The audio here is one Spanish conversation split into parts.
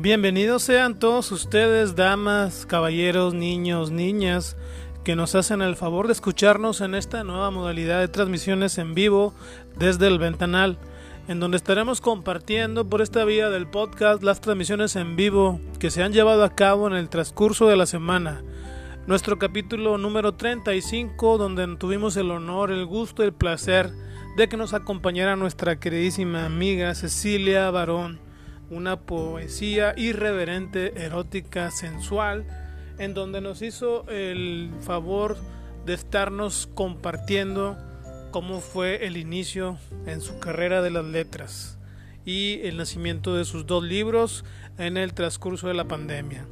Bienvenidos sean todos ustedes, damas, caballeros, niños, niñas, que nos hacen el favor de escucharnos en esta nueva modalidad de transmisiones en vivo desde el ventanal, en donde estaremos compartiendo por esta vía del podcast las transmisiones en vivo que se han llevado a cabo en el transcurso de la semana. Nuestro capítulo número 35, donde tuvimos el honor, el gusto y el placer de que nos acompañara nuestra queridísima amiga Cecilia Barón una poesía irreverente, erótica, sensual, en donde nos hizo el favor de estarnos compartiendo cómo fue el inicio en su carrera de las letras y el nacimiento de sus dos libros en el transcurso de la pandemia.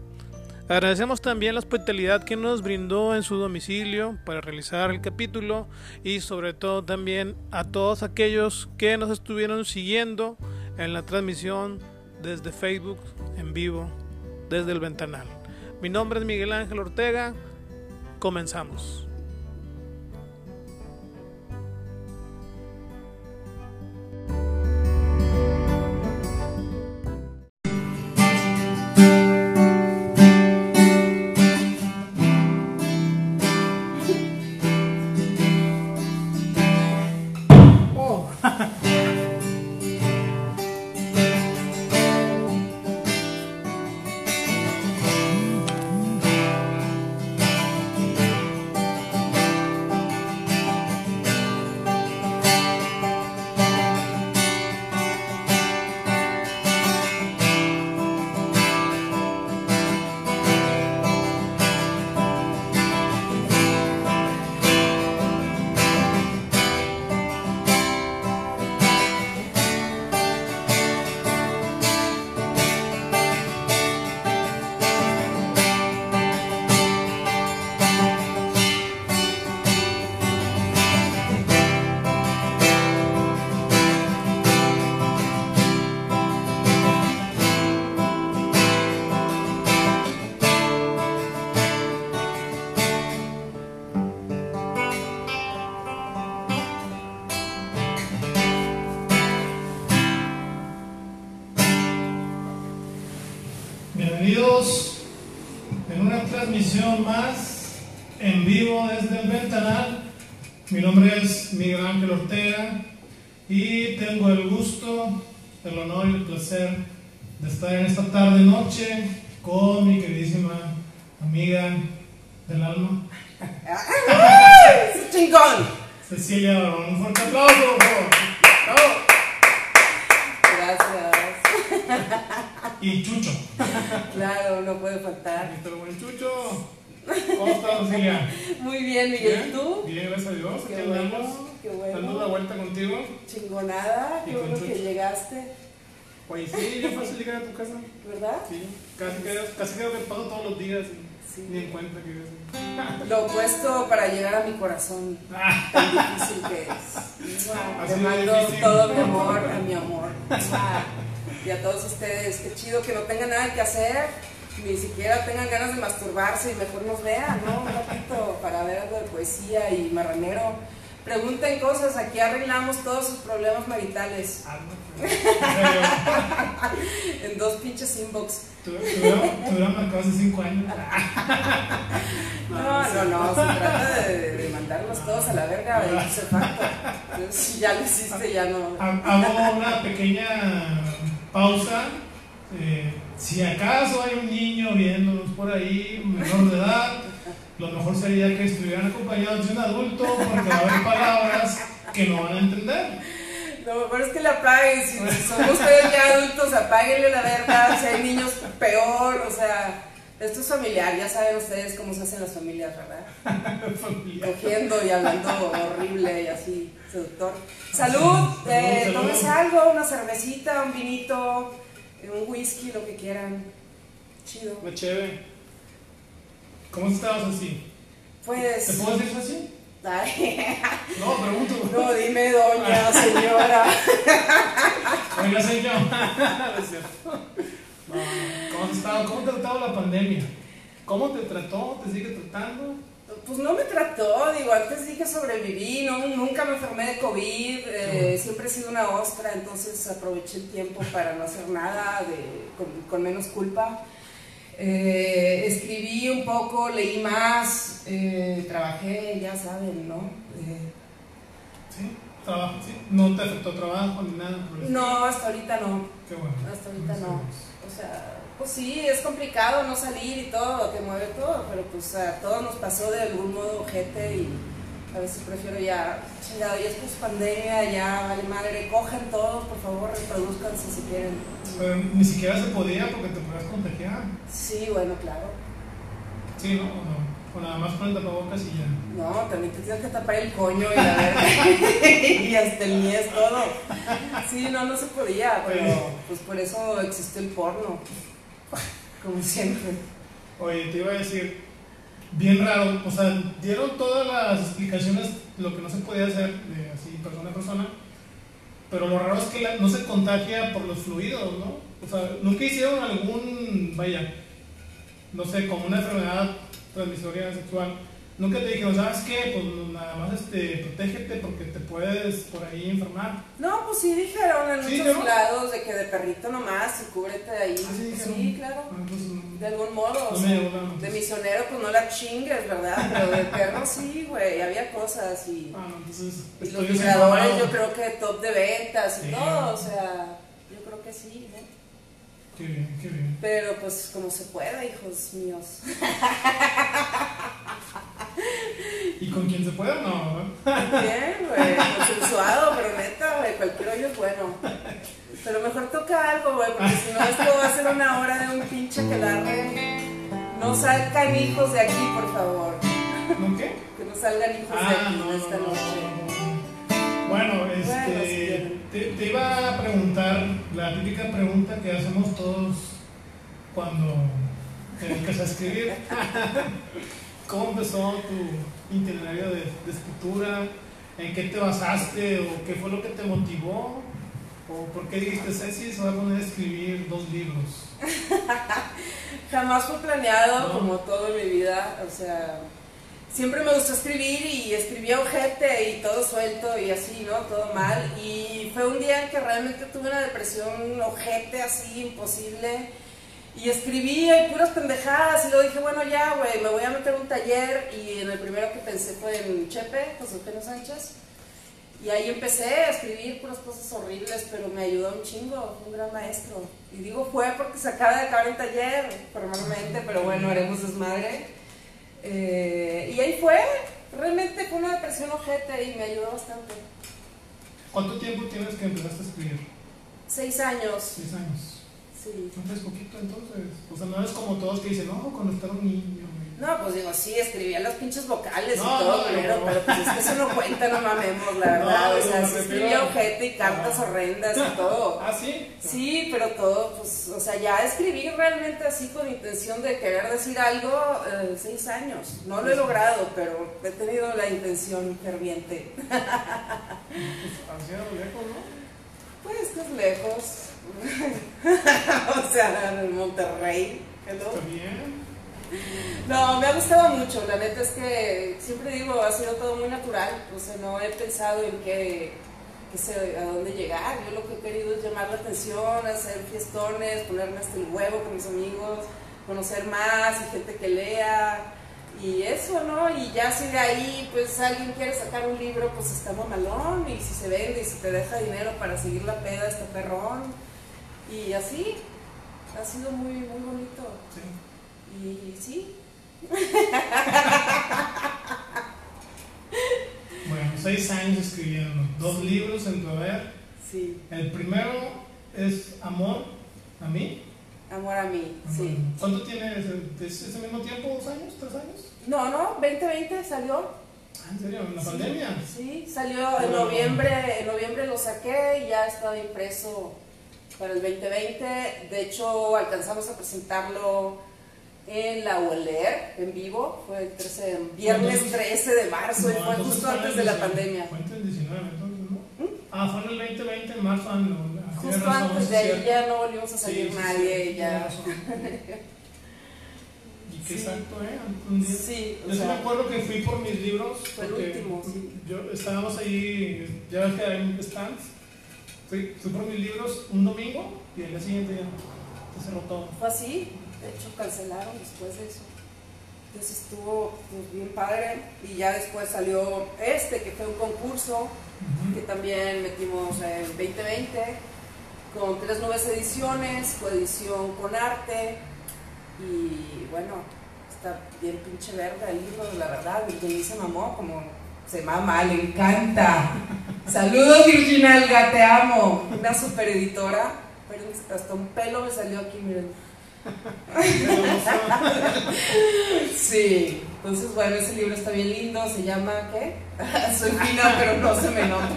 Agradecemos también la hospitalidad que nos brindó en su domicilio para realizar el capítulo y sobre todo también a todos aquellos que nos estuvieron siguiendo en la transmisión desde Facebook en vivo, desde el ventanal. Mi nombre es Miguel Ángel Ortega. Comenzamos. Más en vivo desde el ventanal. Mi nombre es Miguel Ángel Ortega y tengo el gusto, el honor y el placer de estar en esta tarde noche con mi queridísima amiga del alma. ¡Chingón! Cecilia Barón. Un fuerte aplauso, por favor. Bravo. Gracias. Y Chucho. Claro, no puede faltar. Mr. Buen Chucho. ¿Cómo estás, Cecilia? Muy bien, Miguel. ¿Y tú? Bien, gracias a Dios. Qué Aquí bueno, andamos. qué bueno. Dando la vuelta contigo. Chingonada, Y qué con bueno que Chucho. llegaste, Oye, sí, ya fácil llegar a tu casa. ¿verdad? Sí, casi creo, casi creo que paso todos los días y Sí. ni en cuenta que. Lo opuesto para llegar a mi corazón, Ah, tan difícil que es. Así Te mando todo mi amor a mi amor. Mua. Y a todos ustedes, qué chido que no tengan nada que hacer, ni siquiera tengan ganas de masturbarse y mejor nos vean, ¿no? Un ratito para ver algo de poesía y marranero. Pregunten cosas, aquí arreglamos todos sus problemas maritales ah, en dos pinches inbox. Tu- Tuviera tuviera marcado hace 5 años. No, no, no, se trata de, de mandarlos todos a la verga de facto. Si ya lo hiciste, ya no. Ha- Hago una pequeña pausa. Eh, si acaso hay un niño viéndonos por ahí, menor de edad, lo mejor sería que estuvieran acompañados de un adulto porque va a haber palabras que no van a entender. Lo mejor es que le apaguen. Si son ustedes ya adultos, apáguenle la verga. Si hay niños, peor. O sea, esto es familiar. Ya saben ustedes cómo se hacen las familias, ¿verdad? Cogiendo y hablando horrible y así, seductor. Salud, eh, tómese algo, una cervecita, un vinito, un whisky, lo que quieran. Chido. La chévere. ¿Cómo estabas así? ¿Te Pues. puedo decir eso así? ay, No, pregunto. no, dime, doña, señora. Oiga. No cierto. No, ¿Cómo has estado? ¿Cómo te ha tratado la pandemia? ¿Cómo te trató? ¿Te sigue tratando? pues no me trató, digo, antes dije sobreviví, no, nunca me enfermé de COVID, eh, siempre he sido una ostra, entonces aproveché el tiempo para no hacer nada de, con, menos culpa. Eh, escribí un poco, leí más, eh, trabajé, ya saben, ¿no? sí, trabajo, sí. ¿No te afectó trabajo ni nada? no, hasta ahorita no. Qué bueno. Hasta ahorita no. O sea, pues sí, es complicado no salir y todo, te mueve todo, pero pues a todos nos pasó de algún modo gente y a veces prefiero ya, chingado, ya es pues pandemia, ya vale madre, cogen todos, por favor, reproduzcanse si quieren. Pero ni siquiera se podía porque te podías contagiar. Sí, bueno, claro. Sí, ¿no? ¿O no? O nada más con el tapabocas y ya. No, también te tienes que tapar el coño y la verga. y hasta el niés, todo. Sí, no, no se podía, pero pues por eso existió el porno. Como siempre. Oye, te iba a decir, bien raro, o sea, dieron todas las explicaciones lo que no se podía hacer, de así, persona a persona, pero lo raro es que no se contagia por los fluidos, ¿no? O sea, nunca hicieron algún, vaya, no sé, como una enfermedad transmisoria sexual Nunca te dijeron, ¿sabes qué? Pues nada más este, protégete porque te puedes por ahí enfermar. No, pues sí dijeron en muchos lados de que de perrito nomás y cúbrete ahí. Ah, sí, claro. Ah, de algún modo. de misionero, pues no la chingues, ¿verdad? Pero de perro sí, güey. Había cosas y. Ah, entonces. Y los vibradores, yo creo que top de ventas y todo. O sea, yo creo que sí, ¿no? Qué bien, qué bien. Pero pues como se pueda, hijos míos. ¿Y con quién se puede no? Bien, güey, consensuado, pero neta, güey, cualquier hoyo es bueno. Pero mejor toca algo, güey, porque si no esto va a ser una hora de un pinche que largue. No salgan hijos de aquí, por favor. ¿No qué? Que no salgan hijos de ah, aquí esta noche. Bueno, este, te, te, iba a preguntar la típica pregunta que hacemos todos cuando tenemos que escribir. ¿Cómo empezó tu itinerario de, escritura? ¿En qué te basaste o qué fue lo que te motivó? ¿O por qué dijiste, Ceci, se va a poner a escribir dos libros? Jamás fue planeado, como todo en mi vida. O sea, siempre me gustó escribir y escribía ojete y todo suelto y así, ¿no? Todo mal. Y fue un día en que realmente tuve una depresión ojete así, imposible y escribía y puras pendejadas y luego dije, bueno, ya, güey, me voy a meter un taller y en el primero que pensé fue en Chepe, José Antonio Sánchez. Y ahí empecé a escribir puras cosas horribles, pero me ayudó un chingo, un gran maestro. Y digo fue porque se acaba de acabar el taller, formalmente, pero bueno, haremos desmadre. Eh, y ahí fue, realmente fue una depresión ojete y me ayudó bastante. ¿Cuánto tiempo tienes que empezaste a escribir? Seis años. Seis años. No es poquito entonces. O sea, no es como todos que dicen, no, cuando estaba un niño. No, pues digo, sí, escribía las pinches vocales y todo, pero, pues es que eso no cuenta, no mamemos, la verdad. o sea, sí escribía objeto y cartas horrendas y todo. ¿Ah, sí? Sí, pero todo, pues, o sea, ya escribir realmente así con intención de querer decir algo, eh, seis años. No lo he logrado, pero he tenido la intención ferviente. pues, lejos, ¿no? Pues, que es lejos. o sea, en Monterrey. No, me ha gustado mucho. La neta es que siempre digo, ha sido todo muy natural. O sea, no he pensado en qué, sé, a dónde llegar. Yo lo que he querido es llamar la atención, hacer fiestones, ponerme hasta el huevo con mis amigos, conocer más y gente que lea. Y eso, ¿no? Y ya si de ahí, pues alguien quiere sacar un libro, pues está malón. Y si se vende y si te deja dinero para seguir la peda, está perrón. Y así, ha sido muy, muy bonito. Sí. Y sí. bueno, seis años escribiendo, dos libros en tu haber. Sí. El primero es Amor a mí. Amor a mí, sí. ¿Cuánto tiene ese, ese, mismo tiempo? ¿Dos años? ¿Tres años? No, no, 2020 salió. Ah, ¿En serio? ¿En la pandemia? Sí, salió en noviembre, en noviembre lo saqué y ya estaba impreso para el 2020. De hecho, alcanzamos a presentarlo en la ULER, en vivo. Fue el 13, viernes 13 de marzo, y fue justo antes de la pandemia. Fue en el 19, entonces, ¿no? ¿Mm? Ah, fue en el 2020, en marzo. Ah, justo antes de ahí ya no volvimos a salir nadie. ya. qué Sí. exacto, ¿eh? Un día. Sí, Yo sí me sea, acuerdo que fui por mis libros. Fue el último, sí. Yo, estábamos ahí, ya ves que hay stands. Fui, fui por mis libros un domingo y el día siguiente ya se cerró todo. fue así. De hecho, cancelaron después de eso. Entonces estuvo pues, bien padre. Y ya después salió este, que fue un concurso que también metimos en 2020 con tres nuevas ediciones, coedición con arte y bueno, está bien pinche verga el libro, la verdad, Virginia se mamó como se mama, le encanta. Saludos Virginia Elga, te amo. Una super editora, pero hasta un pelo me salió aquí, miren. Sí, entonces bueno, ese libro está bien lindo, se llama ¿qué? Soy fina pero no se me nota.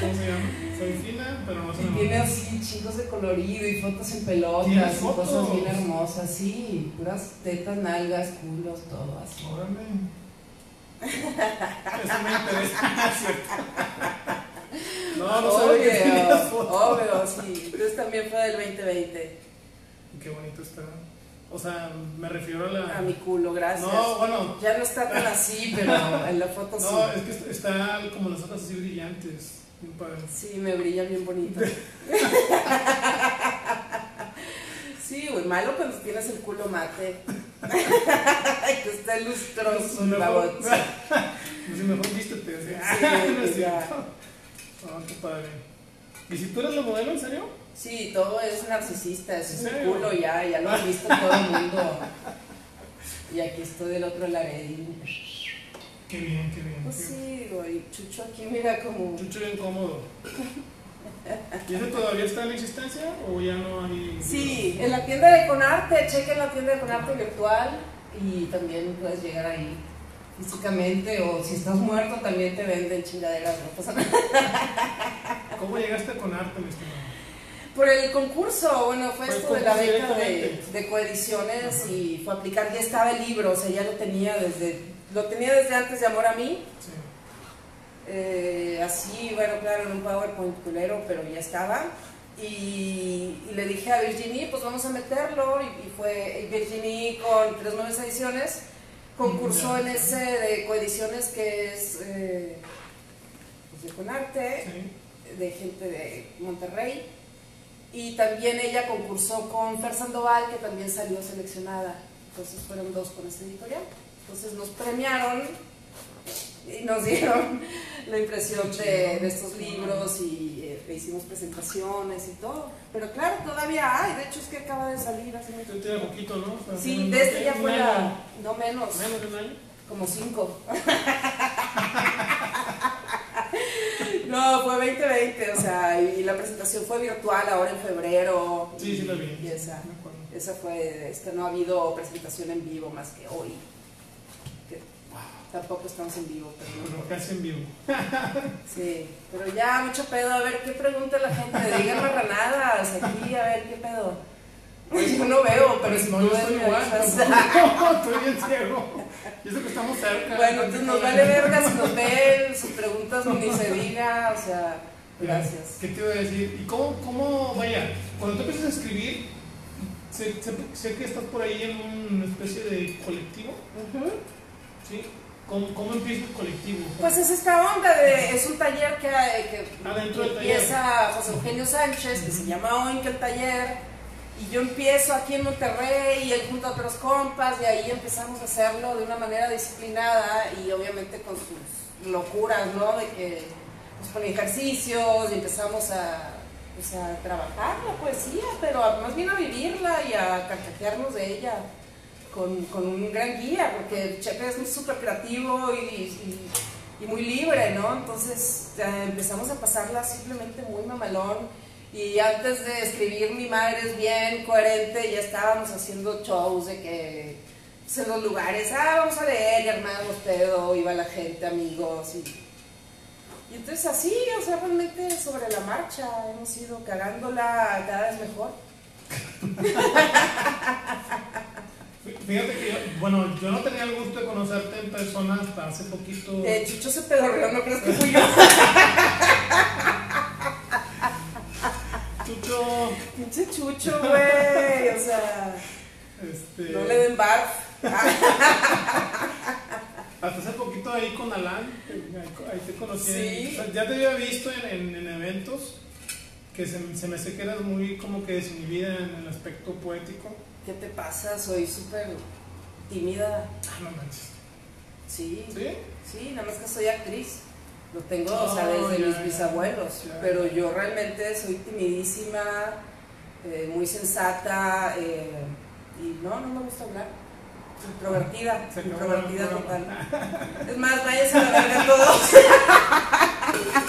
¿Cómo se llama? Soy fina, pero no se Y me tiene nota. así chicos de colorido y fotos en pelotas ¿Tiene y fotos? cosas bien hermosas, sí, puras tetas, nalgas, culos, todo así. Órale. Eso me interesa, ¿cierto? No, no sabía que tenías Obvio, sí. Entonces también fue del 2020. Qué bonito está. O sea, me refiero a la. A mi culo, gracias. No, bueno. Ya no está tan así, pero en la foto sí. No, es que está- como las otras así brillantes. Bien padre. Sí, me brilla bien bonito. Sí, güey, malo cuando tienes el culo mate. que está lustroso, Mejor-. Pues si mejor vístete. así. Sí, no es ya. cierto. Ah, qué padre. ¿Y si tú eres la modelo, en serio? Sí, todo es narcisista, es ¿En un culo ya, ya lo ha visto todo el mundo. Y aquí estoy del otro laredín. Qué bien, qué bien. Pues qué- sí, güey, Chucho aquí mira como... Chucho bien cómodo. ¿Y ese todavía está en existencia o ya no hay? Sí, en la tienda de Conarte, chequen la tienda de Conarte virtual y también puedes llegar ahí físicamente o si estás muerto también te venden chingaderas, no pasa nada. ¿Cómo llegaste con arte, mi estimado? Por el concurso, bueno, fue esto de la beca de, de coediciones Ajá. y fue aplicar, ya estaba el libro, o sea, ya lo tenía desde, lo tenía desde antes de Amor a mí, Sí. eh, así, bueno, claro, en un PowerPoint culero, pero ya estaba. Y, y le dije a Virginie, pues vamos a meterlo, y, y fue Virginie con tres nuevas ediciones, concursó en ese de coediciones que es eh, pues de Conarte, Sí. de gente de Monterrey. Y también ella concursó con Fer Sandoval, que también salió seleccionada. Entonces fueron dos con esta editorial. Entonces nos premiaron y nos dieron la impresión de, de estos libros y eh, le hicimos presentaciones y todo. Pero claro, todavía hay. De hecho, es que acaba de salir hace mucho Tú tienes poquito, ¿no? Sea, Sí, desde ya un fue la. No menos, Menos de un año. como cinco. No, fue 2020, o sea, y la presentación fue virtual ahora en febrero. Sí, sí la vi. Y esa, esa fue, este, no ha habido presentación en vivo más que hoy. Tampoco estamos en vivo, pero no. Pero casi en vivo. Sí, pero ya, mucho pedo. A ver, ¿qué pregunta la gente? Digan marranadas aquí, a ver, ¿qué pedo? Pues yo no veo, pero si no, ves, estoy igual. Estoy bien ciego. Y eso que estamos cerca. Bueno, entonces nos vale verga si nos ven, sus preguntas ni se diga, o sea, gracias. ¿Qué te iba a decir? ¿Y cómo, cómo, vaya, cuando tú empiezas a escribir, sé, sé- sé que estás por ahí en una especie de colectivo, Ujú. ¿sí? ¿Cómo, cómo empieza el colectivo? Pues es esta onda de, es un taller que, taller. empieza José Eugenio Sánchez, que se llama Oink el taller, y yo empiezo aquí en Monterrey y él junto a otros compas, y ahí empezamos a hacerlo de una manera disciplinada y obviamente con sus locuras, ¿no? De que nos pone ejercicios y empezamos a, pues, a trabajar la poesía, pero a- más bien a vivirla y a carcajearnos de ella con, un gran guía, porque Chepe es súper creativo y, muy libre, ¿no? Entonces empezamos a pasarla simplemente muy mamalón. Y antes de escribir Mi Madre es bien coherente, ya estábamos haciendo shows de que pues, en los lugares, ah, vamos a leer, y armábamos pedo, iba la gente, amigos, y, y entonces así, o sea, realmente sobre la marcha hemos ido cagándola cada vez mejor. Fíjate que, yo, bueno, yo no tenía el gusto de conocerte en persona hasta hace poquito. Eh, Chucho se pedorreó, no crees que fui yo. Chucho, Pinche chucho, güey. O sea, Este, No le den barf. Hasta hace poquito ahí con Alan, ahí, ahí te conocí. Sí. o sea, ya te había visto en, en- en eventos que se, se me hace que eras muy como que desinhibida en el aspecto poético. ¿Qué te pasa? Soy súper tímida. Ah, no manches. Sí. ¿Sí? Sí, nada más que soy actriz. Lo tengo, o sea, Oh, desde mis bisabuelos. Pero yo realmente soy timidísima, eh, muy sensata, eh, y no, no me gusta hablar. Introvertida, Se introvertida total. Es más, váyanse a la verga todos.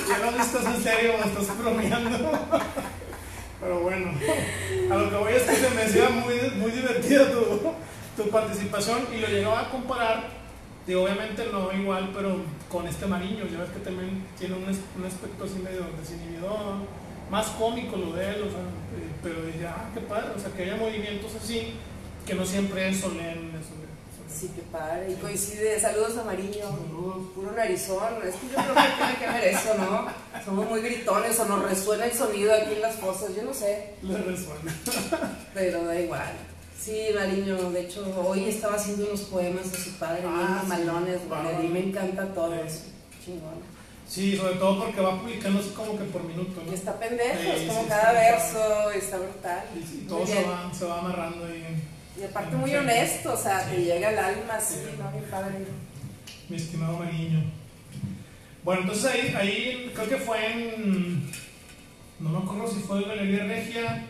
Ya no estás en serio estás bromeando. Pero bueno, a lo que voy es que me hacía muy, muy divertida tu, tu participación y lo llegaba a comparar, y obviamente no igual, pero con este Mariño, ya ves que también tiene un, un aspecto así medio desinhibidor, más cómico lo de él, o sea, eh, pero dije, ah, qué padre, o sea, que haya movimientos así, que no siempre es solemne, solemne. Sí, qué padre. Y coincide, saludos a Mariño. Saludos. Puro narizón, es que yo creo que tiene que ver eso, ¿no? Somos muy gritones o nos resuena el sonido aquí en las fosas, yo no sé. Le resuena. Pero da igual. Sí, Mariño, de hecho, hoy estaba haciendo unos poemas de su padre, Ah, bien sí. mí me encantan todos. Sí. Chingón. Sí, sobre todo porque va publicando así como que por minuto, ¿no? Y está pendejo, Sí, es como sí, cada verso, y está brutal. Y, todo se va, se va amarrando ahí Y aparte muy honesto, o sea, te llega al alma así, Sí. ¿no? Qué padre. mi estimado Mariño. Bueno, entonces ahí, ahí creo que fue en. No me acuerdo si fue en Galería Regia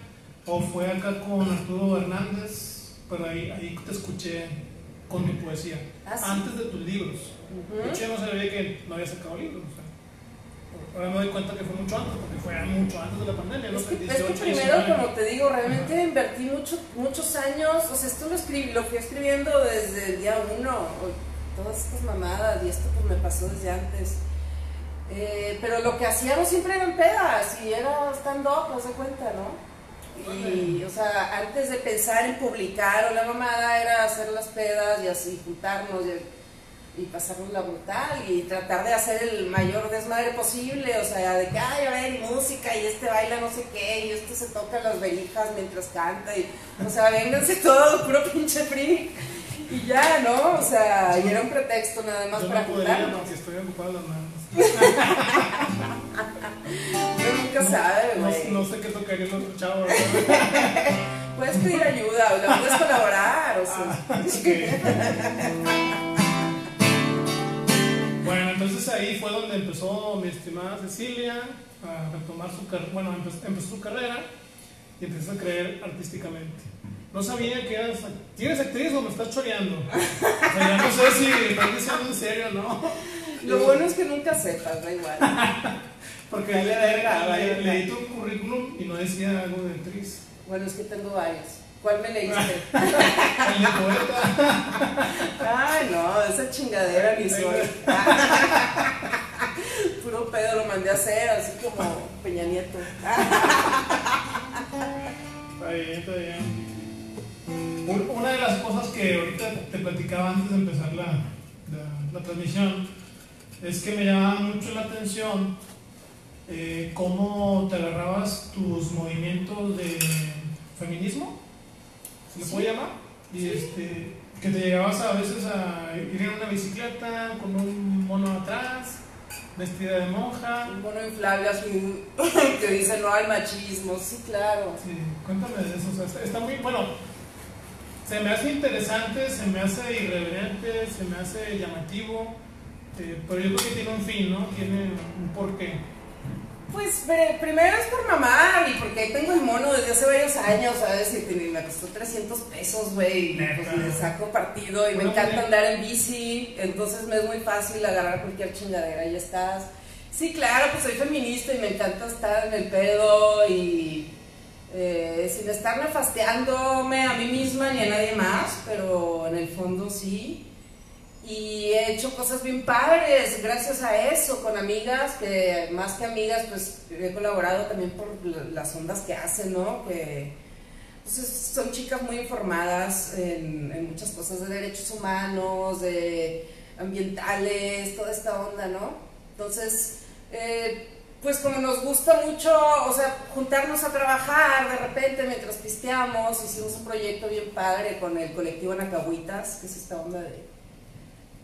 o fue acá con Arturo Hernández, pero ahí, ahí te escuché con tu poesía. Ah, sí. Antes de tus libros. De Ujú. hecho, yo no sabía que no había sacado libros. Ahora me doy cuenta que fue mucho antes, porque fue mucho antes de la pandemia, ¿no? Es que, es que 18, primero, 19. como te digo, realmente invertí mucho, muchos años, o sea, esto lo, escribí, lo fui escribiendo desde el día uno, o- todas estas mamadas, y esto pues me pasó desde antes. Eh, pero lo que hacíamos siempre eran pedas, y era stand-up, haz de cuenta, ¿no? Y, o sea, antes de pensar en publicar o la mamada, era hacer las pedas y así, juntarnos y, y pasarnos la brutal y tratar de hacer el mayor desmadre posible, o sea, de que, ay, a ver, y música, y este baila no sé qué, y este se toca las verijas mientras canta, y, o sea, vénganse todos, puro pinche freak, y ya, ¿no? O sea, y era un pretexto nada más Yo para no podría juntarnos. porque estoy ocupado las manos. Uno nunca sabe, No, güey. no sé qué tocaría el otro chavo. Puedes pedir ayuda, o puedes colaborar, o sea. Ah, Bueno, entonces ahí fue donde empezó mi estimada Cecilia a retomar su carrera, bueno, empe- empezó su carrera y empezó a creer artísticamente. No sabía que eras, ¿tienes actriz o me estás choreando? O sea, ya no sé si estás diciendo en serio o no. Lo bueno es que nunca sepas, da igual. Porque Vale, le- le- le- leí tu currículum y no decía algo de actriz. Bueno, es que tengo varios. ¿Cuál me leíste? El de poeta. Ay, no, esa chingadera ni soy. Puro pedo lo mandé a hacer, así como Peña Nieto. Está bien, está bien. Un- Una de las cosas que ahorita te platicaba antes de empezar la, la- la transmisión es que me llamaba mucho la atención eh, cómo te agarrabas tus movimientos de feminismo, ¿se le Sí. puede llamar? Y este, que te llegabas a veces a ir en una bicicleta con un mono atrás, vestida de monja. Un mono inflable así que dice no al machismo. Sí, claro. Sí, cuéntame de eso. o sea, está, está muy bueno. Se me hace interesante, se me hace irreverente, se me hace llamativo, eh, pero yo creo que tiene un fin, ¿no? Tiene un porqué. Pues primero es por mamar y porque ahí tengo el mono desde hace varios años, ¿sabes? Y me costó 300 pesos, güey. y Pues le saco partido y me encanta andar en bici, entonces me es muy fácil agarrar cualquier chingadera y ya estás. Sí, claro, pues soy feminista y me encanta estar en el pedo y eh, sin estar nefasteándome a mí misma ni a nadie más, pero en el fondo sí. Y he hecho cosas bien padres gracias a eso, con amigas que más que amigas, pues he colaborado también por la- las ondas que hacen, ¿no? Que pues, es- son chicas muy informadas en, en muchas cosas de derechos humanos, de ambientales, toda esta onda, ¿no? Entonces, eh, pues como nos gusta mucho, o sea, juntarnos a trabajar de repente mientras pisteamos, hicimos un proyecto bien padre con el colectivo Nacahuitas, que es esta onda de,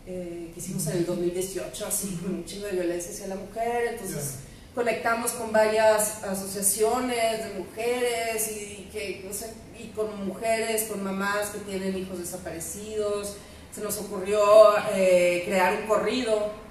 eh, que hicimos en el 2018, así, con un chingo de violencia hacia la mujer, entonces conectamos con varias asociaciones de mujeres y, que, y con mujeres, con mamás que tienen hijos desaparecidos, se nos ocurrió eh, crear un corrido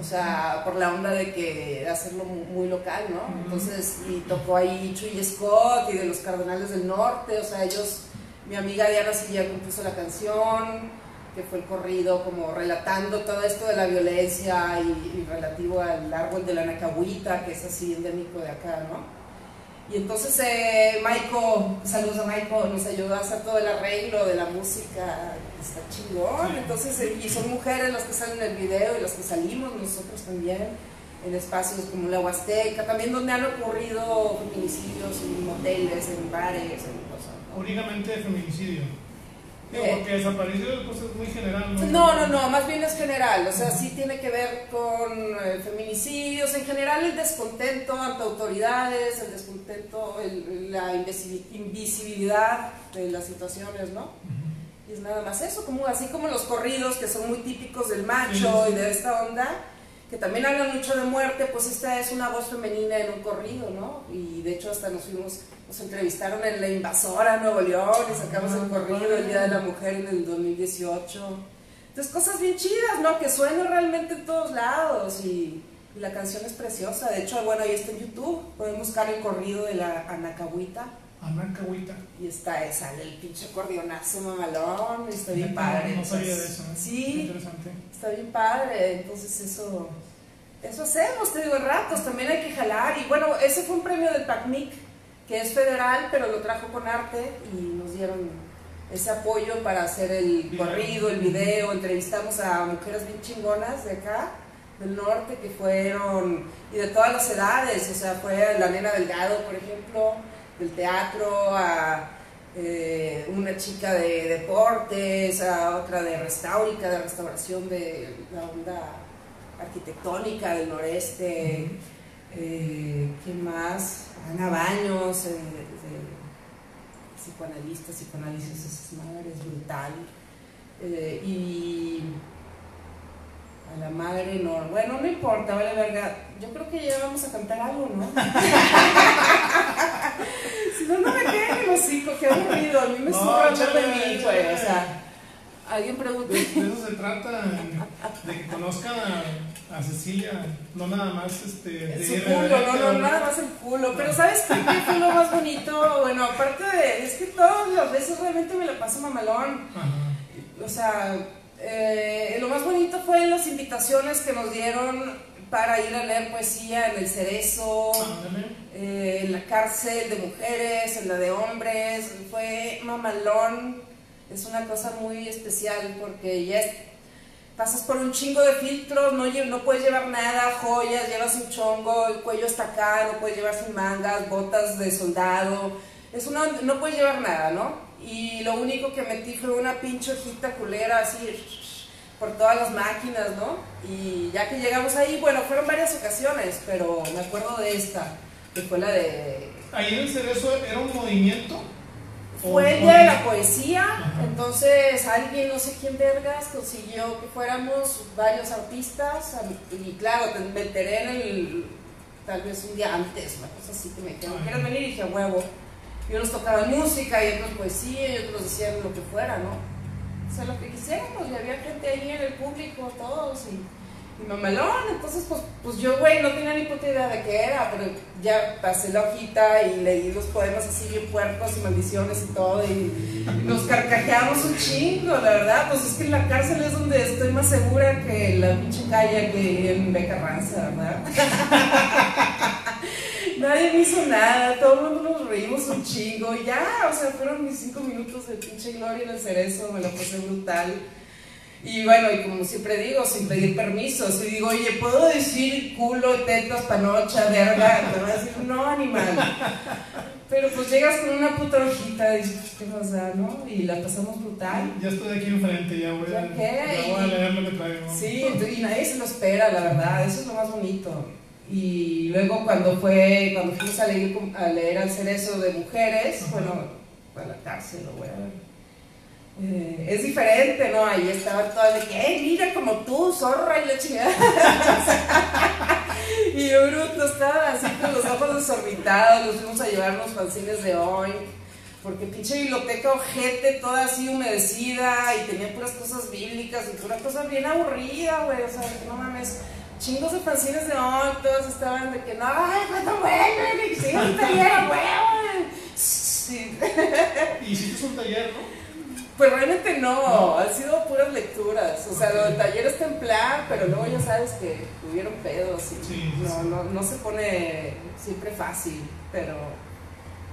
o sea, por la onda de que hacerlo muy, local, ¿no? Entonces, y tocó ahí Chuy Scott y de los Cardenales del Norte, o sea, ellos, mi amiga Diana Silla compuso la canción, que fue el corrido como relatando todo esto de la violencia y, relativo al árbol de la Nacahuita, que es así endémico de acá, ¿no? Y entonces eh, Maiko, saludos a Maiko, nos ayudó a hacer todo el arreglo de la música, está chingón. Entonces, eh, y son mujeres las que salen en el video y las que salimos nosotros también en espacios como la Huasteca, también donde han ocurrido feminicidios en moteles, en bares, en cosas. Únicamente feminicidio. Eh, porque desaparecido pues, es muy general, ¿no? No, no, no, más bien es general, o sea, sí tiene que ver con eh, feminicidios, en general el descontento ante autoridades, el descontento, la invisibilidad de las situaciones, ¿no? Y es nada más eso, como, así como los corridos que son muy típicos del macho y de esta onda, que también hablan mucho de muerte, pues esta es una voz femenina en un corrido, ¿no? Y de hecho hasta nos fuimos, nos entrevistaron en La Invasora, Nuevo León, y sacamos el corrido el Día de la Mujer en el 2018. Entonces cosas bien chidas, ¿no? Que suenan realmente en todos lados y, la canción es preciosa. De hecho, bueno, ahí está en YouTube, pueden buscar el corrido de la Anacahuita. Y está, sale el pinche acordeonazo mamalón, está bien padre. No sabía de eso. ¿eh? Sí, interesante. está bien padre, entonces eso eso hacemos, te digo, ratos, también hay que jalar. Y bueno, ese fue un premio del PACMIC, que es federal, pero lo trajo con arte y nos dieron ese apoyo para hacer el corrido, el video. Entrevistamos a mujeres bien chingonas de acá, del norte, que fueron, y de todas las edades, o sea, fue la nena Delgado, por ejemplo, del teatro, a eh, una chica de deportes, a otra de restaurica, de restauración de la onda arquitectónica del noreste, eh, ¿quién más? Ana Baños, eh, psicoanalista, psicoanálisis es madre, es brutal. Eh, y a la madre no, bueno, no importa, vale verga. Yo creo que ya vamos a cantar algo, ¿no? si no, no me queden en los hocico, qué aburrido. A mí me sobra hablar de mí, güey, o sea. Alguien pregunta. De, eso se trata, de que conozcan a, Cecilia, no nada más este. De su culo, no, no, nada más el culo. Pero ¿sabes qué, fue lo más bonito? Bueno, aparte de. Es que todas las veces realmente me la paso mamalón. O sea, eh, lo más bonito fue las invitaciones que nos dieron para ir a leer poesía en el Cerezo, eh, en la cárcel de mujeres, en la de hombres. Fue mamalón es una cosa muy especial porque ya pasas por un chingo de filtros, no, no puedes llevar nada, joyas, llevas un chongo, el cuello está acá, no puedes llevar sin mangas, botas de soldado, es una, no puedes llevar nada, ¿no? Y lo único que metí fue una pinche hojita culera así por todas las máquinas, ¿no? Y ya que llegamos ahí, bueno, fueron varias ocasiones, pero me acuerdo de esta, que fue la de... Ahí en el Cerezo era un movimiento fue el día de la poesía, entonces alguien, no sé quién vergas, consiguió que fuéramos varios artistas, y claro, me enteré en el, tal vez un día antes, una cosa así que me dijeron, ¿quieres venir? Y dije, huevo. Y unos tocaban música y otros poesía y otros decían lo que fuera, ¿no? O sea, lo que quisiéramos, y había gente ahí en el público, todos, y y mamalón, entonces pues, pues yo, güey, no tenía ni puta idea de qué era, pero ya pasé la hojita y leí los poemas así bien puercos y maldiciones y todo, y nos carcajeamos un chingo, la verdad, pues es que en la cárcel es donde estoy más segura que la pinche calle que en Beca Ranza, ¿verdad? Nadie me hizo nada, todo el mundo nos reímos un chingo, y ya, o sea, fueron mis cinco minutos de pinche gloria en el cerezo, me lo pasé brutal. Y bueno, y como siempre digo, sin pedir permiso, si digo, oye, ¿puedo decir culo, tetas, panocha, verga? Te va a decir, no, animal. Pero pues llegas con una puta hojita y dices, ¿qué pasa, no? Y la pasamos brutal. Ya estoy aquí enfrente, ya voy, a, ya voy a leer lo que traigo. Sí, y nadie se lo espera, la verdad, eso es lo más bonito. Y luego cuando fue, cuando fuimos a leer, a leer al cerezo de mujeres, bueno, a la cárcel, a ver. Eh, es diferente, ¿no? Ahí estaba toda de que, ¡eh, mira como tú, zorra! Y la chingada. y yo, bruto, estaba así con los ojos desorbitados, nos fuimos a llevar los fanzines de hoy. Porque pinche biblioteca ojete, toda así humedecida y tenía puras cosas bíblicas y pura cosa bien aburrida, güey. O sea, no mames chingos de fanzines de hoy, todos estaban de que no, ay, cuánto bueno, y sí, un taller, güey. Sí. ¿Y hiciste un taller, no? Pues realmente no, han sido puras lecturas. O sea, lo del taller está en plan, pero luego ya sabes que tuvieron pedos y no, no, no se pone siempre fácil, pero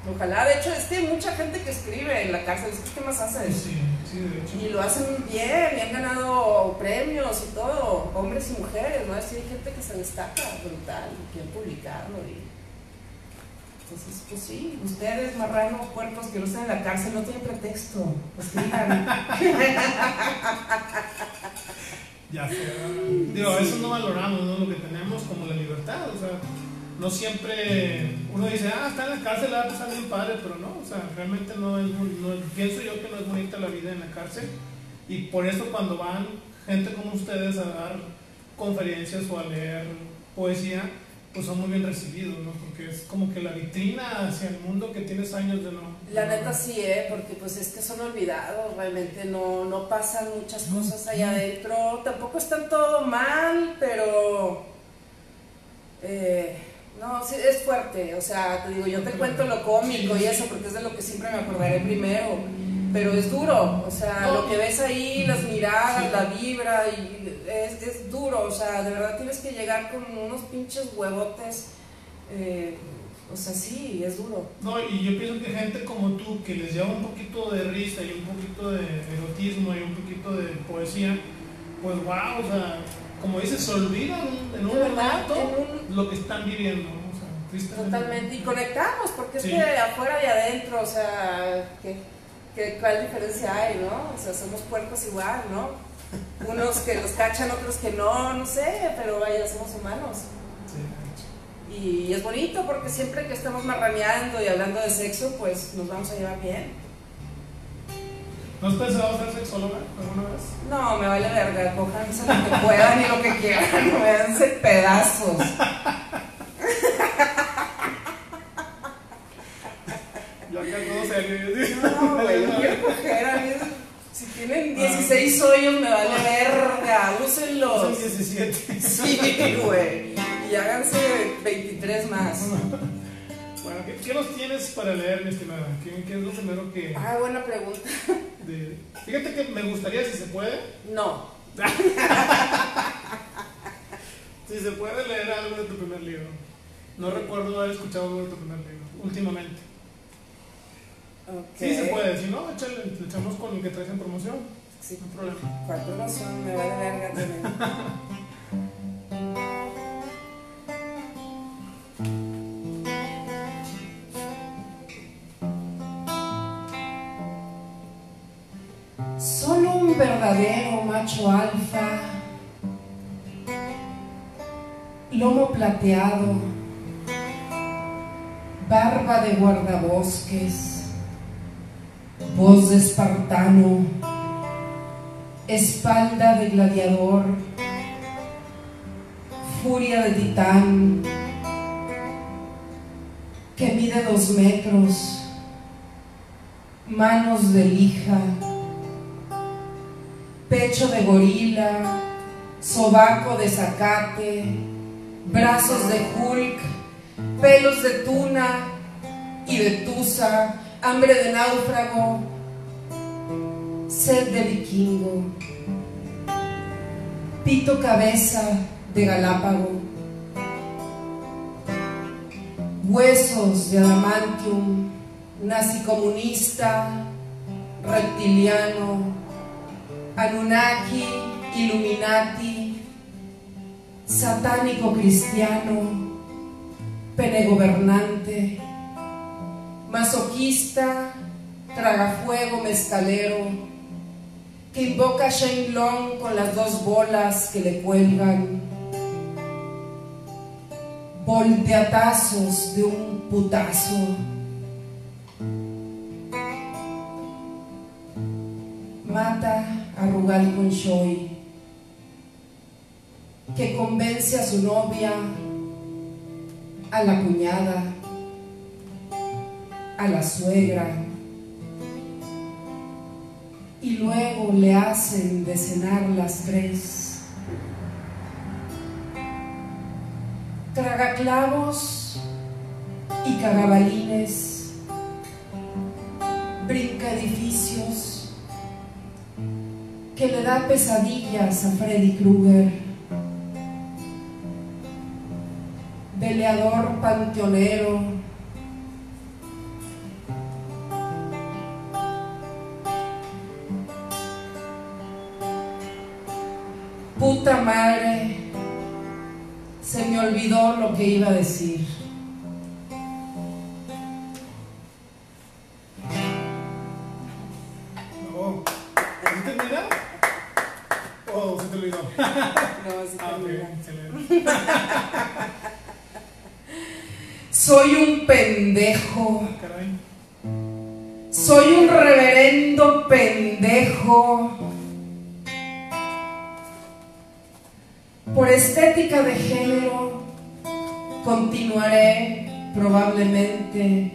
ojalá. De hecho, es que hay mucha gente que escribe en la cárcel. ¿Qué más haces? Sí, sí, de hecho. Y lo hacen bien, y han ganado premios y todo, hombres y mujeres, ¿no? Así hay gente que se destaca brutal y quieren publicarlo. Y entonces, pues sí, ustedes, marranos, cuerpos que no están en la cárcel, no tienen pretexto. Pues ya sé. Digo, a veces no valoramos ¿no? lo que tenemos como la libertad. O sea, no siempre uno dice, ah, está en la cárcel, va a pasar bien padre, pero no. O sea, realmente no es, no, pienso yo que no es bonita la vida en la cárcel. Y por eso cuando van gente como ustedes a dar conferencias o a leer poesía, pues son muy bien recibidos, ¿no? Porque es como que la vitrina hacia el mundo que tienes años de no. La neta sí, ¿eh? Porque pues es que son olvidados, realmente no, no pasan muchas cosas allá adentro, tampoco están todo mal, pero... Eh, no, sí, es fuerte, o sea, te digo, yo te cuento lo cómico y eso porque es de lo que siempre me acordaré primero pero es duro, o sea, lo que ves ahí, las miradas, la vibra, y es, es, duro, o sea, de verdad tienes que llegar con unos pinches huevotes, eh, o sea, sí, es duro. No, y yo pienso que gente como tú, que les lleva un poquito de risa y un poquito de erotismo y un poquito de poesía, pues wow, o sea, como dices, se olvidan en un momento lo que están viviendo. O sea, Totalmente, y conectamos, porque es que afuera y adentro, o sea, que ¿Qué, ¿Cuál diferencia hay, no? O sea, somos puercos igual, ¿no? Unos que los cachan, otros que no, no sé, pero vaya, somos humanos. Sí. Y es bonito porque siempre que estamos marraneando y hablando de sexo, pues nos vamos a llevar bien. ¿No has pensado ser sexóloga alguna vez? No, me vale verga, cojanse lo que puedan y lo que quieran, me dan pedazos. No, güey, quiero coger a mí. Si tienen 16 hoyos, me vale verga. Úsenlos. Son 17. Sí, güey. Y háganse 23 más. ¿Qué, ¿qué, nos tienes para leer, mi estimada? ¿Qué, ¿Qué, es lo primero que.? Ah, buena pregunta. De... Fíjate que me gustaría, si se puede. No. si se puede leer algo de tu primer libro. No recuerdo haber escuchado algo de tu primer libro, últimamente. Sí, se puede. Si no, échale, le echamos con el que traes en promoción. Sí, no problema. ¿Cuál promoción? Me vale verga también. verdadero macho alfa, lomo plateado, barba de guardabosques voz de espartano, espalda de gladiador, furia de titán, que mide dos metros, manos de lija, pecho de gorila, sobaco de zacate, brazos de Hulk, pelos de tuna y de tusa, hambre de náufrago, sed de vikingo, pito cabeza de galápago, huesos de adamantium, nazi comunista, reptiliano, Anunnaki, Illuminati, satánico cristiano, penegobernante, masoquista, tragafuego mezcalero, que invoca a con las dos bolas que le cuelgan. volteatazos de un putazo. Mata Rugal Conchoy, que convence a su novia, a la cuñada, a la suegra, y luego le hacen de cenar las tres. tragaclavos y cagabalines, brinca edificios, que le da pesadillas a Freddy Krueger, veleador panteonero, puta madre se me olvidó lo que iba a decir. Soy un pendejo. Soy un reverendo pendejo. Por estética de género, continuaré probablemente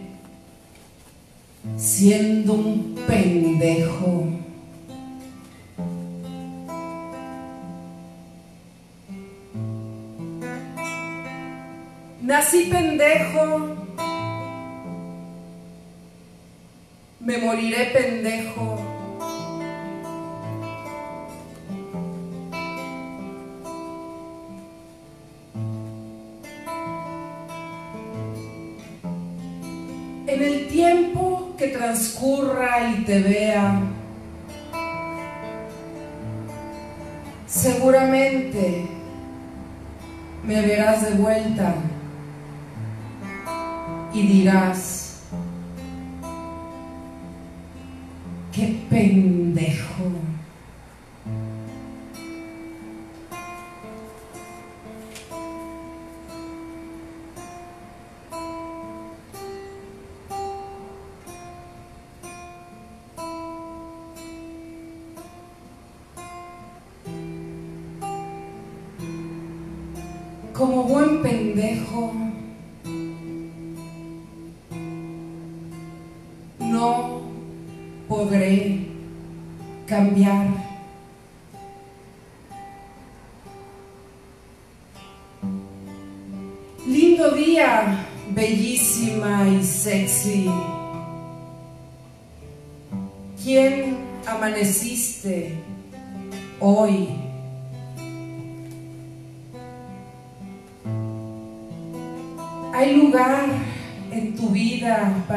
siendo un pendejo. Nací pendejo, me moriré pendejo. En el tiempo que transcurra y te vea, seguramente me verás de vuelta y dirás, qué pendejo.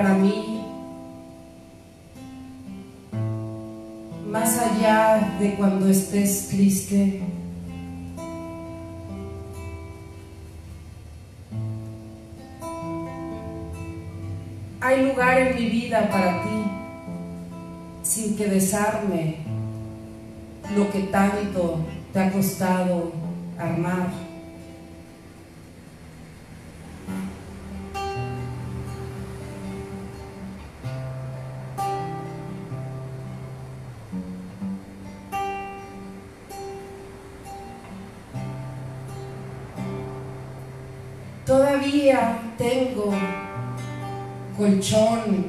Para mí? Más allá de cuando estés triste. Hay lugar en mi vida para ti, sin que desarme lo que tanto te ha costado armar. Todavía tengo colchón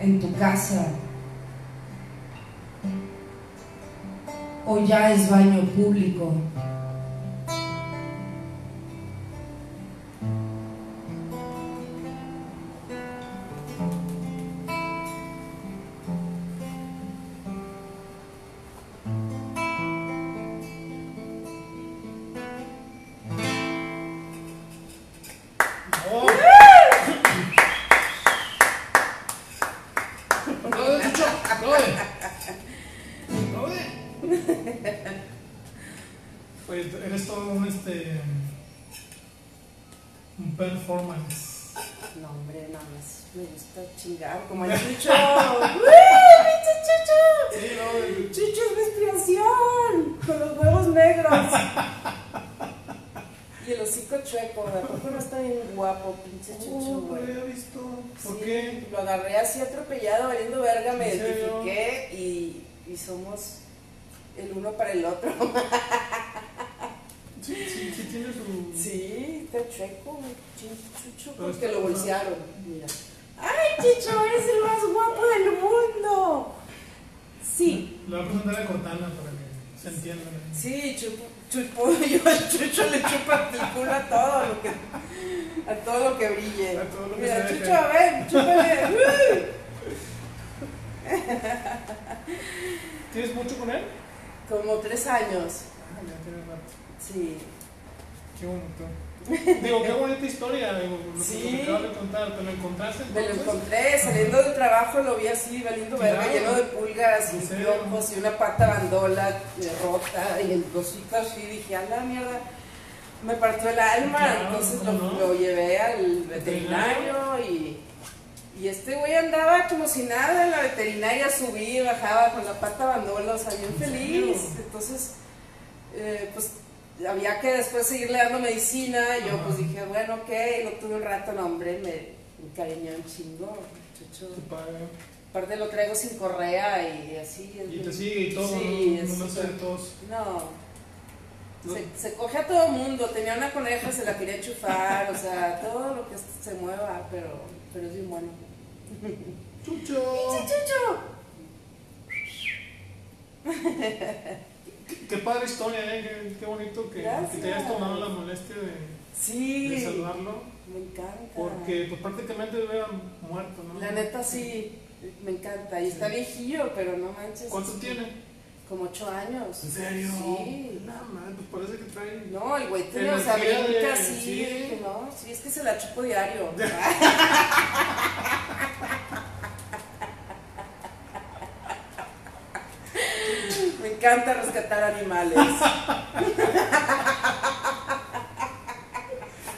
en tu casa. O ya es baño público. ¿Tienes mucho con él? Como tres años, Ah, ya tiene rato. sí. Qué bonito. Digo, qué bonita historia. Digo, lo que Sí. me acabas de contar. ¿Te lo encontraste Me lo encontré saliendo del trabajo, lo vi así, valiendo verga, Claro. lleno de pulgas ¿En y piojos y una pata bandola eh, rota y el cosito así. Dije, a la mierda, me partió el alma. Claro, Entonces lo, lo llevé al veterinario y, y este güey andaba como si nada en la veterinaria, subía y bajaba con la pata bandola, o sea, bien ¿En feliz. Entonces, eh, pues había que después seguirle dando medicina. Y yo, Ajá. pues dije, bueno, ok, lo tuve un rato, no, hombre, me encariñé un chingo, muchacho. Aparte lo traigo sin correa y así. Y bien- te sigue y todo. Sí, no, no sé de todos. No. No. Se, se coge a todo mundo. Tenía una coneja, se la quería enchufar, o sea, todo lo que se mueva, pero, pero es bien bueno. ¡Chucho! ¡Chucho! Qué, qué padre historia, ¿eh? Qué, qué bonito que, te hayas tomado la molestia de, de Sí, saludarlo. me encanta. Porque pues, prácticamente hubiera muerto, ¿no? La neta sí, me encanta. Y está viejillo, pero no manches. ¿Cuánto tiene? Como ocho años. ¿En serio? Sí. No, man, pues parece que trae. No, el güey tiene, o sea, brinca así, sí. que no, sí, es que se la chupo diario. Me encanta rescatar animales.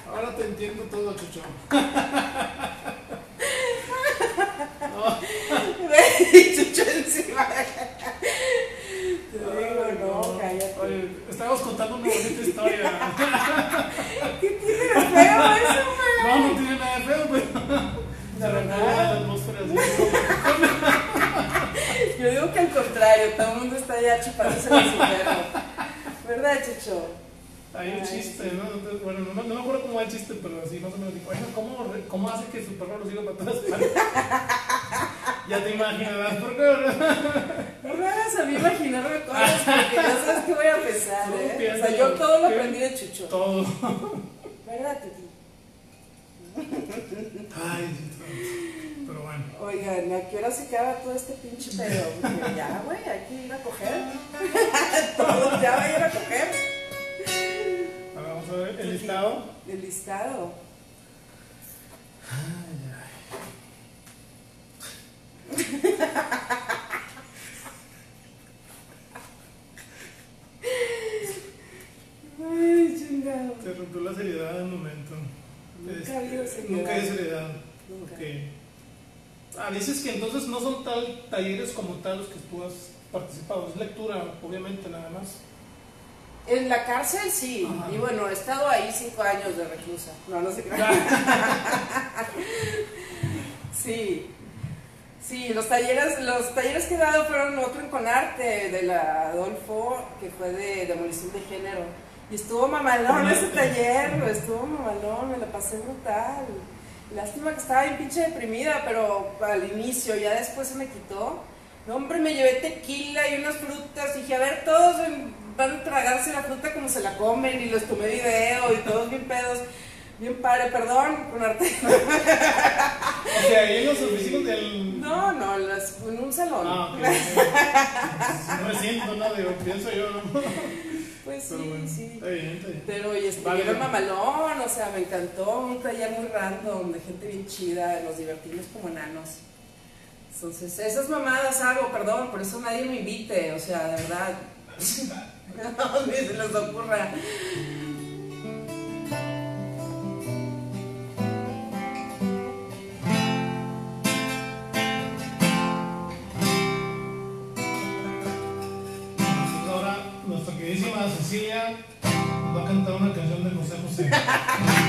Ahora te entiendo todo, Chucho. Chucho encima digo, no, cállate. Oye, estábamos contando una bonita historia. ¿Qué tiene de feo eso, güey? No, no tiene nada de feo. La Se la atmósfera así. Yo digo que al contrario, todo el mundo está ya chupándose de su perro. ¿Verdad, Chucho? Hay un chiste, sí. ¿no? Entonces, bueno, no, no me acuerdo cómo va el chiste, pero así más o menos dijo, ¿cómo, ¿cómo hace que su perro lo siga para todas partes? ya te imaginarás por qué, ¿verdad? No me hagas a mí imaginarme cosas porque no sabes a ¿eh? O sea, yo todo lo aprendí de Chucho. Todo. ¿Verdad, Titi? Ay, pero bueno. Oigan, ¿a qué hora se acaba todo este pinche pedo? Porque ya, güey, hay que ir a coger. Todos ya vayan a coger. Ahora vamos a ver el listado. El listado. Ay, chingado. Se rompió la seriedad en un momento. Nunca Este, ha habido seriedad. Nunca hay seriedad. Nunca. Ok. Ah, dices que entonces no son tal talleres como tal los que tú has participado. Es lectura, obviamente, nada más. En la cárcel sí, Ajá. y bueno, he estado ahí cinco años de reclusa. No, no sé qué. sí, sí, los talleres, los talleres que he dado fueron otro en Conarte, de la Adolfo, que fue de demolición de género. Y estuvo mamalón ese Conarte. taller, estuvo mamalón, me la pasé brutal. Lástima que estaba bien pinche deprimida, pero al inicio, ya después se me quitó. No, hombre, me llevé tequila y unas frutas. Dije, a ver, todos van a tragarse la fruta como se la comen. Y les tomé video y todos bien pedos. Bien padre, perdón, con arte. O sea, ahí en los oficinas del. No, no, las- en un salón. Ah, ok. ok. No me siento, no, digo, pienso yo, ¿no? Pues sí, bueno, sí. Está bien, está bien. Pero y estuvieron mamalón, o sea, me encantó. Un taller muy random, de gente bien chida. Nos divertimos como enanos. Entonces, esas mamadas hago, perdón, por eso nadie me invite, o sea, de verdad. no, ni se les ocurra. Canción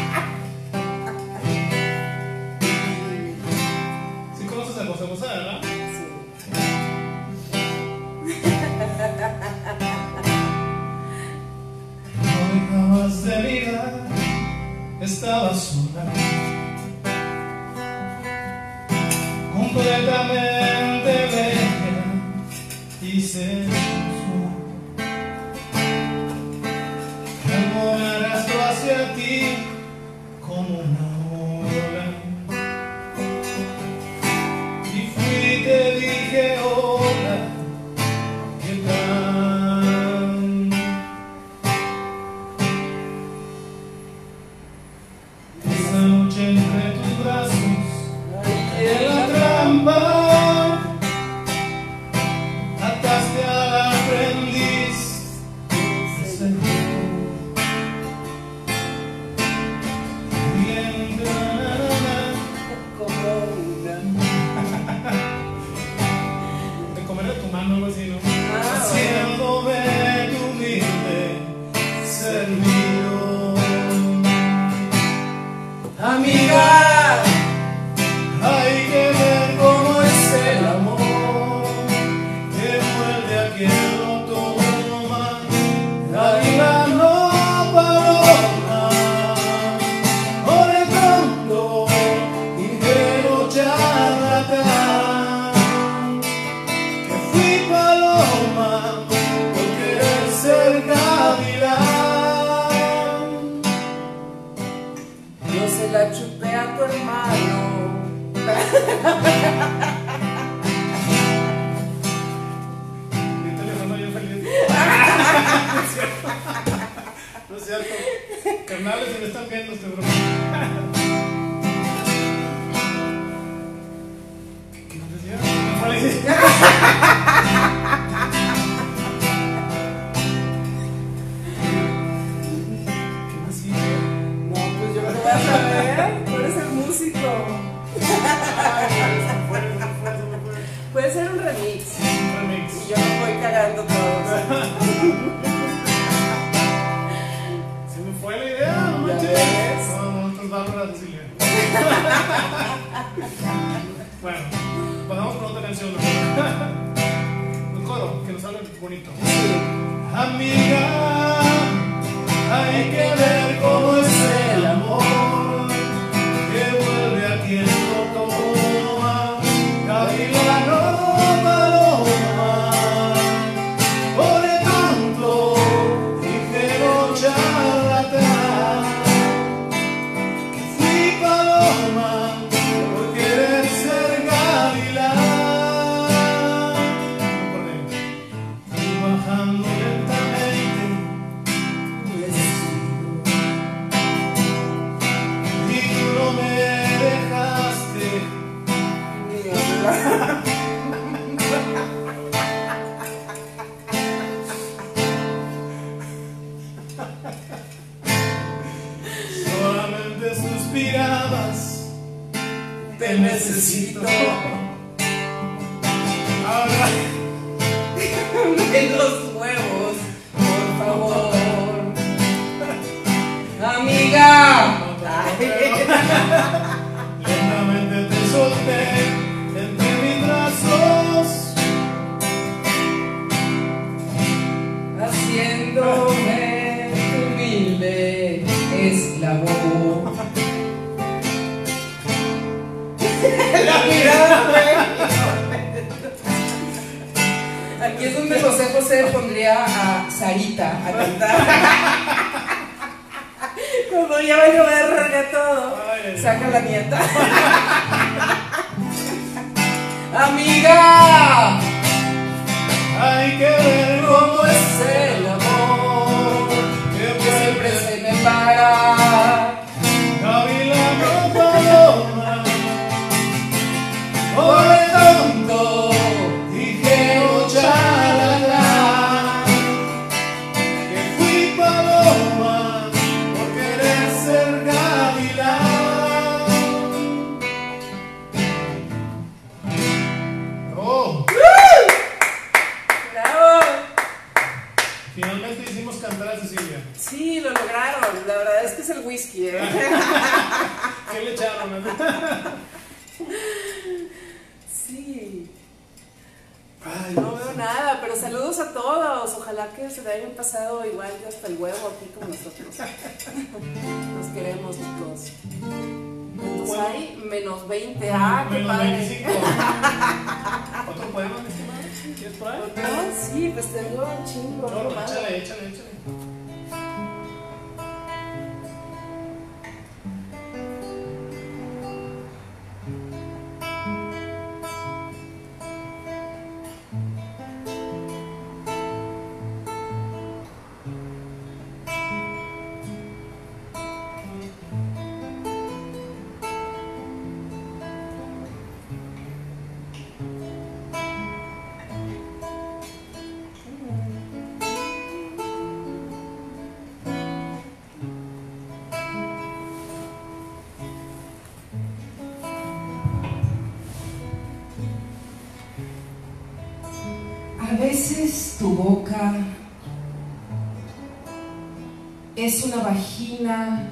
es una vagina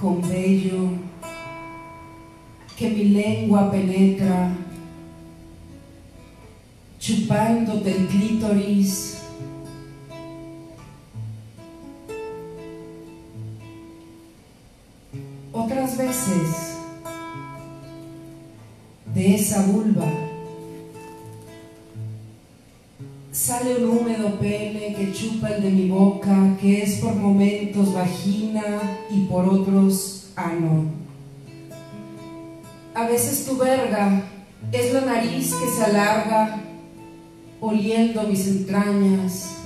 con vello que mi lengua penetra, chupándote el clítoris. Otras veces de esa vulva Sale un húmedo pene que chupa el de mi boca, que es por momentos vagina y por otros ano. A veces tu verga es la nariz que se alarga, oliendo mis entrañas,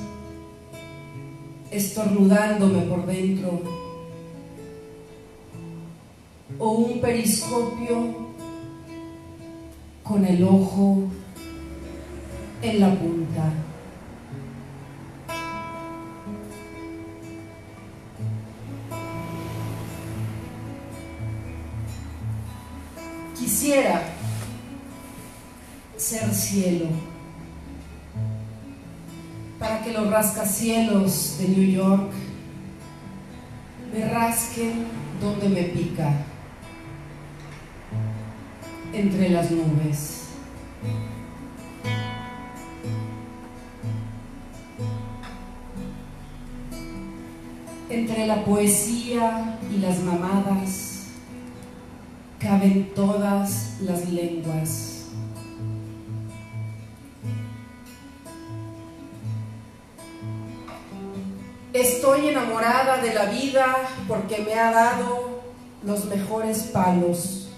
estornudándome por dentro. O un periscopio con el ojo en la punta. Quisiera ser cielo para que los rascacielos de New York me rasquen donde me pica, entre las nubes. Entre la poesía y las mamadas caben todas las lenguas. Estoy enamorada de la vida porque me ha dado los mejores palos.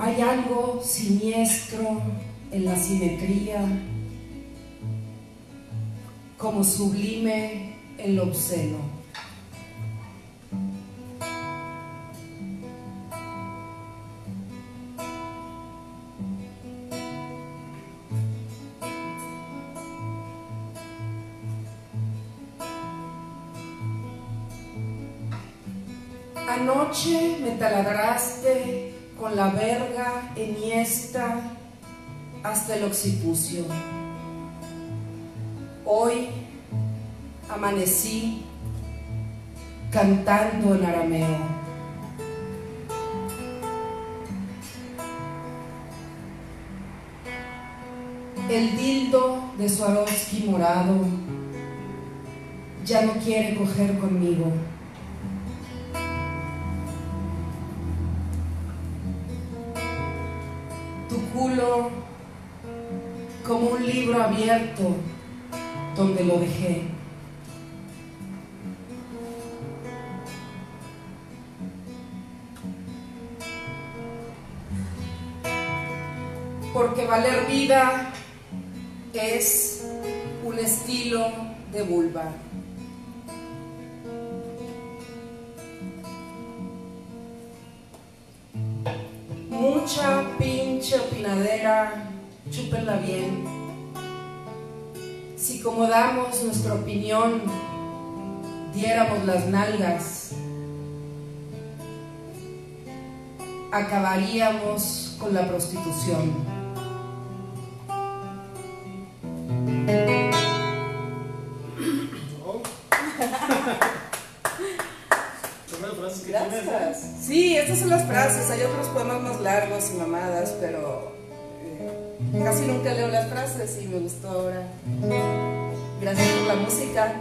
Hay algo siniestro en la simetría como sublime en lo obsceno. Taladraste con la verga enhiesta hasta el occipucio. Hoy amanecí cantando en arameo. El dildo de Swarovski morado ya no quiere coger conmigo. Libro abierto donde lo dejé. Porque valer vida es un estilo de vulva. Mucha pinche opinadera, chúpenla bien como damos nuestra opinión, diéramos las nalgas, acabaríamos con la prostitución. Gracias. Sí, estas son las frases. Hay otros poemas más largos y mamadas, pero eh, casi nunca leo las frases y me gustó ahora. Gracias por la música.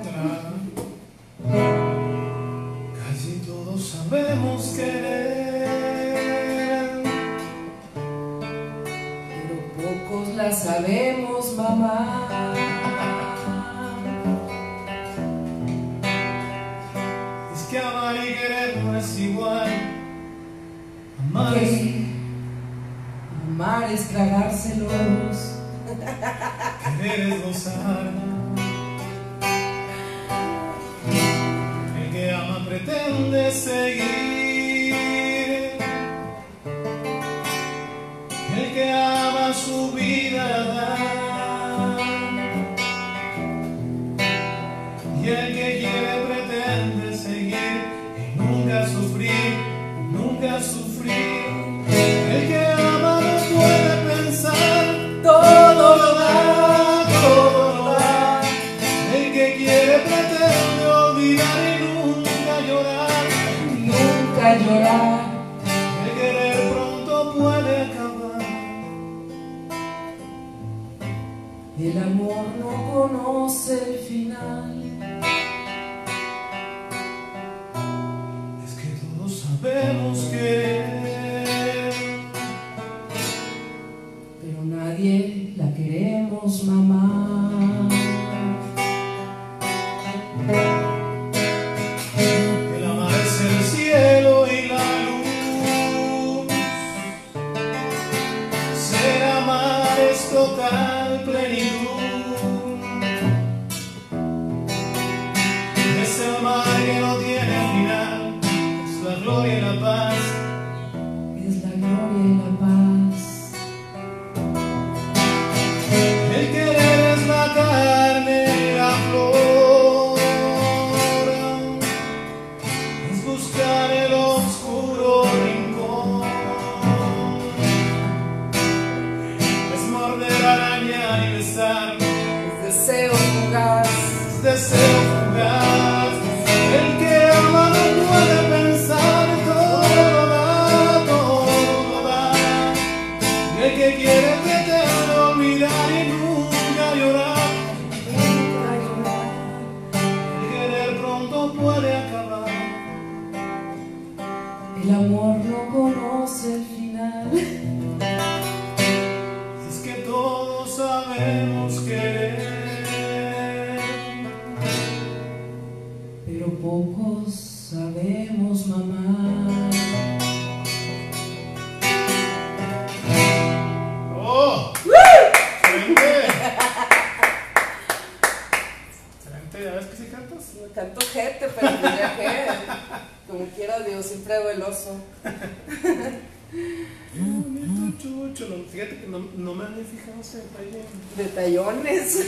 Chucho. No, fíjate que no, no me había fijado ese detalle. Detallones.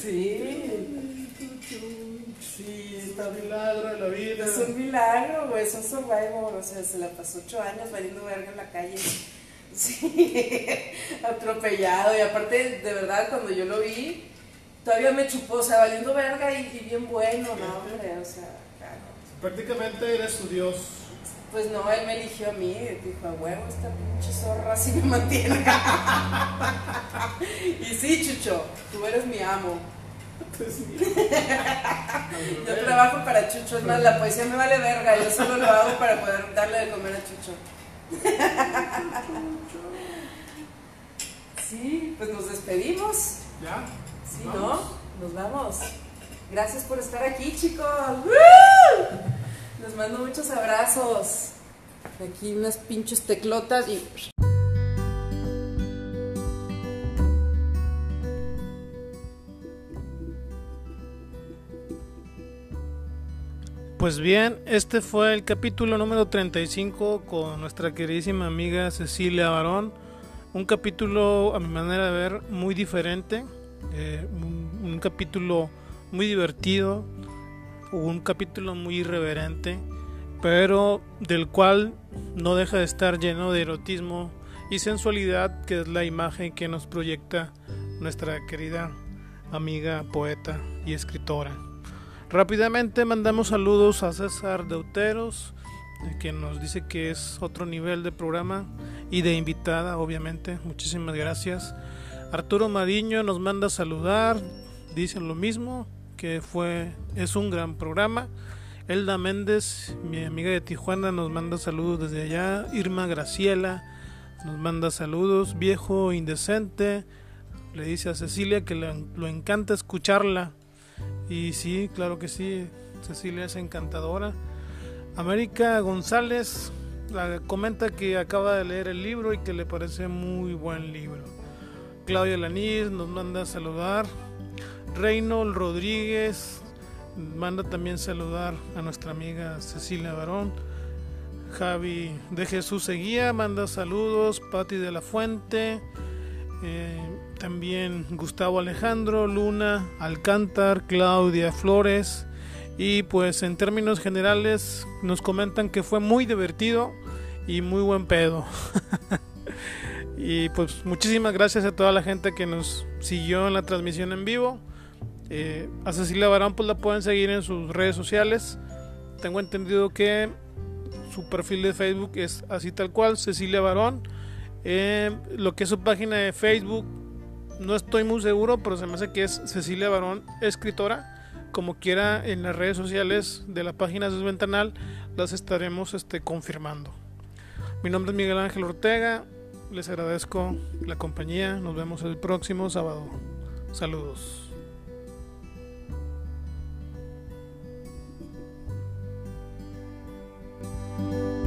Sí. Sí, está milagro de la vida. Es un milagro, güey, es un survivor, o sea, se la pasó ocho años valiendo verga en la calle. Sí, atropellado. Y aparte, de verdad, cuando yo lo vi, todavía me chupó, o sea, valiendo verga y, y bien bueno, ¿no, hombre? O sea, claro. Prácticamente eres su Dios. Pues no, él me eligió a mí, dijo, a huevo, esta pinche zorra así me mantiene. y sí, Chucho, tú eres mi amo. Pues sí. Yo trabajo para Chucho, es más, la poesía me vale verga, yo solo lo hago para poder darle de comer a Chucho. Sí, pues nos despedimos. ¿Ya? Sí. ¿no? Nos vamos. Gracias por estar aquí, chicos. ¡Woo! Les mando muchos abrazos. Aquí unas pinches teclotas y. Pues bien, este fue el capítulo número 35 con nuestra queridísima amiga Cecilia Barón. Un capítulo, a mi manera de ver, muy diferente. eh, un, un capítulo muy divertido. Un capítulo muy irreverente. Pero del cual no deja de estar lleno de erotismo y sensualidad, que es la imagen que nos proyecta nuestra querida amiga poeta y escritora. Rápidamente mandamos saludos a César Deuteros, que nos dice que es otro nivel de programa y de invitada, obviamente. Muchísimas gracias. Arturo Mariño nos manda saludar, dicen lo mismo, que fue es un gran programa. Elda Méndez, mi amiga de Tijuana, nos manda saludos desde allá. Irma Graciela nos manda saludos. Viejo indecente, le dice a Cecilia que le, lo encanta escucharla. Y sí, claro que sí, Cecilia es encantadora. América González la comenta que acaba de leer el libro y que le parece muy buen libro. Claudia Lanís nos manda saludar. Reynold Rodríguez manda también saludar a nuestra amiga Cecilia Barón. Javi de Jesús Seguía manda saludos. Patti de la Fuente. Eh, también Gustavo Alejandro, Luna, Alcántar, Claudia Flores. Y pues en términos generales nos comentan que fue muy divertido y muy buen pedo. y pues muchísimas gracias a toda la gente que nos siguió en la transmisión en vivo. Eh, a Cecilia Barón pues la pueden seguir en sus redes sociales. Tengo entendido que su perfil de Facebook es así tal cual, Cecilia Barón. Eh, lo que es su página de Facebook, no estoy muy seguro, pero se me hace que es Cecilia Barón, escritora. Como quiera, en las redes sociales de la página de Ventanal las estaremos este, confirmando. Mi nombre es Miguel Ángel Ortega. Les agradezco la compañía. Nos vemos el próximo sábado. Saludos. Bye.